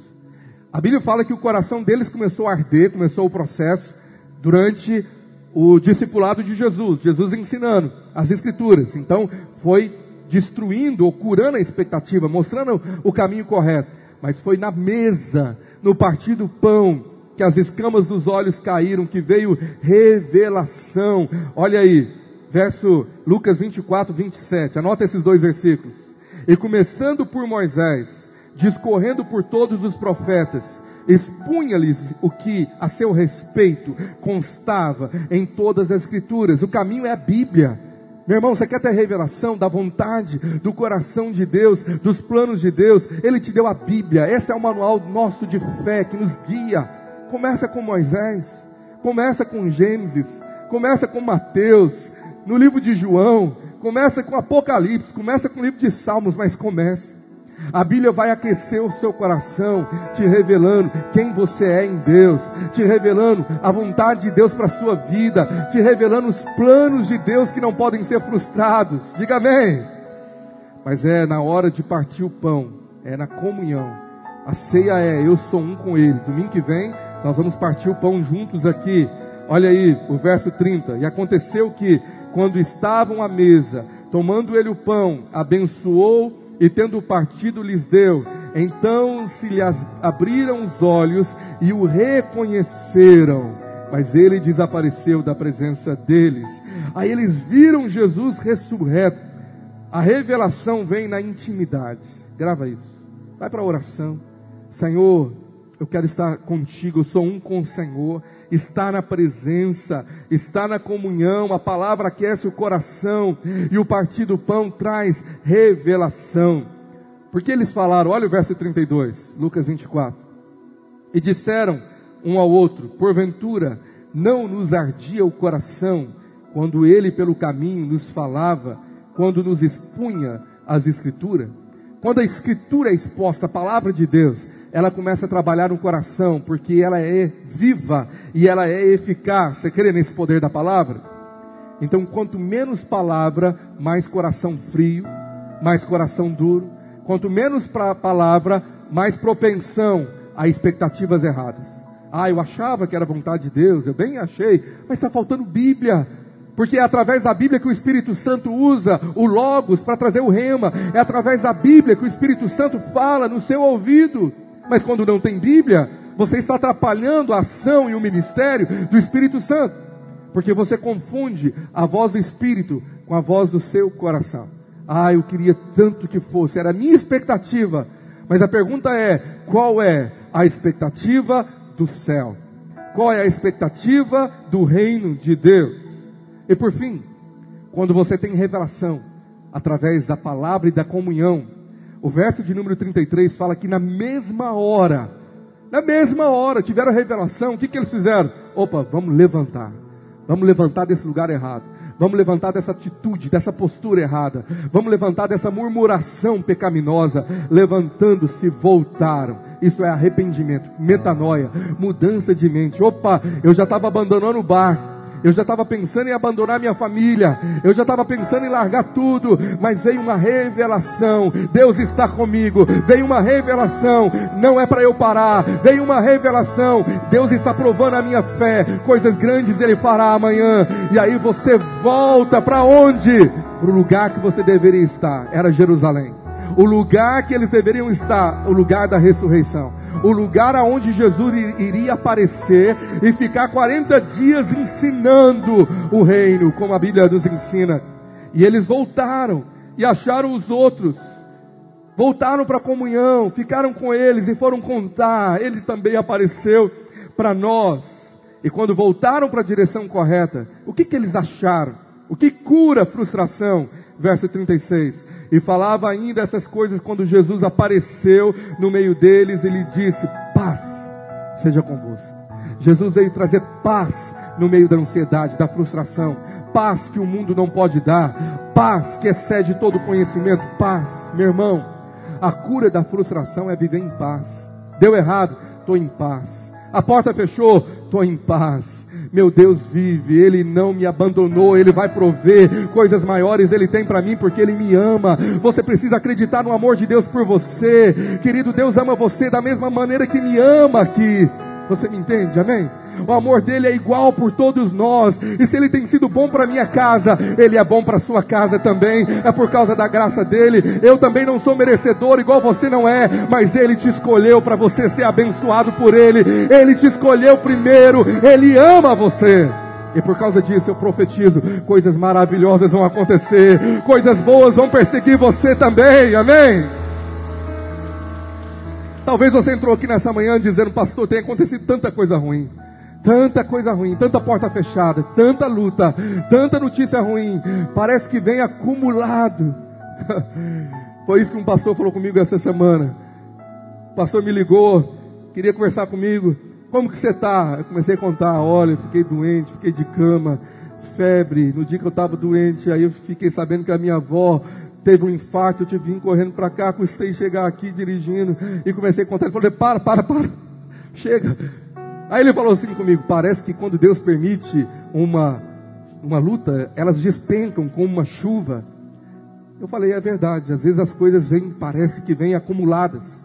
A Bíblia fala que o coração deles começou a arder, começou o processo durante o discipulado de Jesus, Jesus ensinando as Escrituras. Então, foi destruindo ou curando a expectativa, mostrando o caminho correto mas foi na mesa, no partir do pão, que as escamas dos olhos caíram, que veio revelação. Olha aí, verso Lucas 24, 27. Anota esses dois versículos. E começando por Moisés, discorrendo por todos os profetas, expunha-lhes o que a seu respeito constava em todas as escrituras. O caminho é a Bíblia. Meu irmão, você quer ter revelação da vontade, do coração de Deus, dos planos de Deus? Ele te deu a Bíblia. Esse é o manual nosso de fé que nos guia. Começa com Moisés, começa com Gênesis, começa com Mateus, no livro de João, começa com Apocalipse, começa com o livro de Salmos, mas começa. A Bíblia vai aquecer o seu coração, te revelando quem você é em Deus, te revelando a vontade de Deus para a sua vida, te revelando os planos de Deus que não podem ser frustrados. Diga amém. Mas é na hora de partir o pão, é na comunhão. A ceia é eu sou um com Ele. Domingo que vem nós vamos partir o pão juntos aqui. Olha aí o verso 30. E aconteceu que, quando estavam à mesa, tomando ele o pão, abençoou e tendo partido lhes deu. Então se lhe abriram os olhos e o reconheceram, mas ele desapareceu da presença deles. Aí eles viram Jesus ressurreto. A revelação vem na intimidade. Grava isso. Vai para a oração. Senhor, eu quero estar contigo, eu sou um com o Senhor está na presença, está na comunhão, a palavra aquece o coração e o partir do pão traz revelação. Porque eles falaram, olha o verso 32, Lucas 24. E disseram um ao outro: Porventura, não nos ardia o coração quando ele pelo caminho nos falava, quando nos expunha as Escrituras? Quando a Escritura é exposta, a palavra de Deus, ela começa a trabalhar no coração, porque ela é viva e ela é eficaz. Você crê nesse poder da palavra? Então, quanto menos palavra, mais coração frio, mais coração duro. Quanto menos palavra, mais propensão a expectativas erradas. Ah, eu achava que era vontade de Deus, eu bem achei, mas está faltando Bíblia. Porque é através da Bíblia que o Espírito Santo usa o Logos para trazer o rema. É através da Bíblia que o Espírito Santo fala no seu ouvido. Mas quando não tem Bíblia, você está atrapalhando a ação e o ministério do Espírito Santo. Porque você confunde a voz do Espírito com a voz do seu coração. Ah, eu queria tanto que fosse, era a minha expectativa. Mas a pergunta é: qual é a expectativa do céu? Qual é a expectativa do reino de Deus? E por fim, quando você tem revelação através da palavra e da comunhão, o verso de número 33 fala que na mesma hora, na mesma hora, tiveram revelação. O que, que eles fizeram? Opa, vamos levantar. Vamos levantar desse lugar errado. Vamos levantar dessa atitude, dessa postura errada. Vamos levantar dessa murmuração pecaminosa. Levantando-se, voltaram. Isso é arrependimento, metanoia, mudança de mente. Opa, eu já estava abandonando o bar. Eu já estava pensando em abandonar minha família. Eu já estava pensando em largar tudo. Mas veio uma revelação. Deus está comigo. Veio uma revelação. Não é para eu parar. Veio uma revelação. Deus está provando a minha fé. Coisas grandes Ele fará amanhã. E aí você volta para onde? Para o lugar que você deveria estar. Era Jerusalém. O lugar que eles deveriam estar. O lugar da ressurreição o lugar aonde Jesus iria aparecer e ficar 40 dias ensinando o reino, como a Bíblia nos ensina. E eles voltaram e acharam os outros. Voltaram para a comunhão, ficaram com eles e foram contar. Ele também apareceu para nós. E quando voltaram para a direção correta, o que, que eles acharam? O que cura frustração? Verso 36 e falava ainda essas coisas quando Jesus apareceu no meio deles, ele disse: Paz seja convosco. Jesus veio trazer paz no meio da ansiedade, da frustração, paz que o mundo não pode dar, paz que excede todo conhecimento, paz, meu irmão. A cura da frustração é viver em paz. Deu errado, estou em paz. A porta fechou, estou em paz. Meu Deus vive, Ele não me abandonou, Ele vai prover coisas maiores, Ele tem para mim porque Ele me ama. Você precisa acreditar no amor de Deus por você, querido. Deus ama você da mesma maneira que me ama aqui. Você me entende? Amém? O amor dele é igual por todos nós. E se ele tem sido bom para minha casa, ele é bom para sua casa também. É por causa da graça dele. Eu também não sou merecedor igual você não é, mas ele te escolheu para você ser abençoado por ele. Ele te escolheu primeiro. Ele ama você. E por causa disso eu profetizo: coisas maravilhosas vão acontecer, coisas boas vão perseguir você também, amém? Talvez você entrou aqui nessa manhã dizendo, pastor, tem acontecido tanta coisa ruim. Tanta coisa ruim, tanta porta fechada, tanta luta, tanta notícia ruim, parece que vem acumulado. Foi isso que um pastor falou comigo essa semana. O pastor me ligou, queria conversar comigo. Como que você está? Eu comecei a contar, olha, fiquei doente, fiquei de cama, febre. No dia que eu estava doente, aí eu fiquei sabendo que a minha avó teve um infarto, eu tive vir correndo para cá, custei chegar aqui dirigindo e comecei a contar. Ele falou: para, para, para, chega. Aí ele falou assim comigo: parece que quando Deus permite uma, uma luta, elas despencam como uma chuva. Eu falei: é verdade, às vezes as coisas vêm, parece que vêm acumuladas.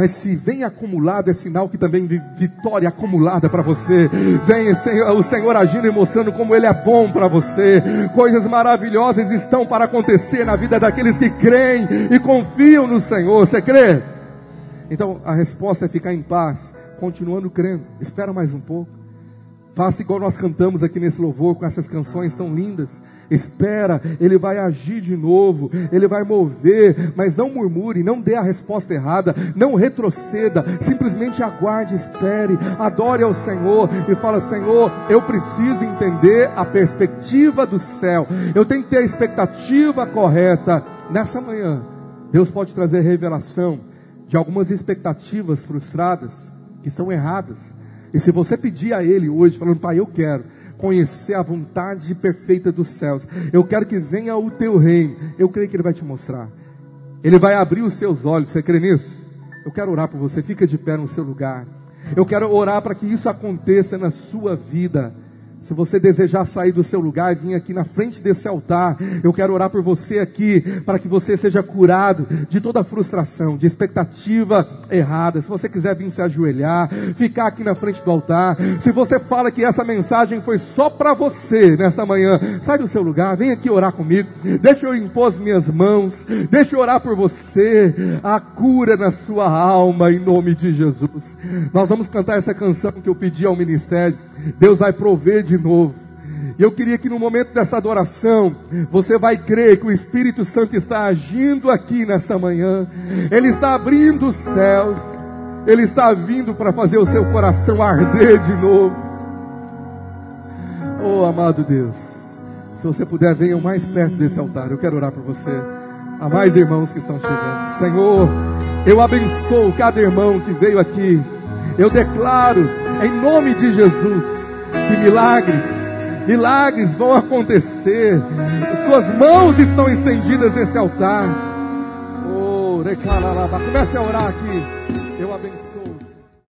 Mas se vem acumulado, é sinal que também vitória acumulada para você. Vem o Senhor agindo e mostrando como Ele é bom para você. Coisas maravilhosas estão para acontecer na vida daqueles que creem e confiam no Senhor. Você crê? Então a resposta é ficar em paz continuando crendo. Espera mais um pouco. Faça igual nós cantamos aqui nesse louvor com essas canções tão lindas. Espera, ele vai agir de novo, ele vai mover, mas não murmure, não dê a resposta errada, não retroceda, simplesmente aguarde, espere, adore ao Senhor e fala: Senhor, eu preciso entender a perspectiva do céu, eu tenho que ter a expectativa correta. Nessa manhã, Deus pode trazer revelação de algumas expectativas frustradas que são erradas. E se você pedir a Ele hoje, falando, Pai, eu quero conhecer a vontade perfeita dos céus, eu quero que venha o teu reino, eu creio que Ele vai te mostrar. Ele vai abrir os seus olhos, você crê nisso? Eu quero orar por você, fica de pé no seu lugar. Eu quero orar para que isso aconteça na sua vida. Se você desejar sair do seu lugar e vir aqui na frente desse altar, eu quero orar por você aqui, para que você seja curado de toda frustração, de expectativa errada. Se você quiser vir se ajoelhar, ficar aqui na frente do altar. Se você fala que essa mensagem foi só para você nessa manhã, sai do seu lugar, vem aqui orar comigo. Deixa eu impor as minhas mãos, deixa eu orar por você. A cura na sua alma, em nome de Jesus. Nós vamos cantar essa canção que eu pedi ao ministério. Deus vai prover de novo. E eu queria que no momento dessa adoração, você vai crer que o Espírito Santo está agindo aqui nessa manhã. Ele está abrindo os céus. Ele está vindo para fazer o seu coração arder de novo. Oh, amado Deus. Se você puder, venha mais perto desse altar. Eu quero orar por você. Há mais irmãos que estão chegando. Senhor, eu abençoo cada irmão que veio aqui. Eu declaro em nome de Jesus, que milagres, milagres vão acontecer. Suas mãos estão estendidas nesse altar. Oh, comece a orar aqui. Eu abençoo.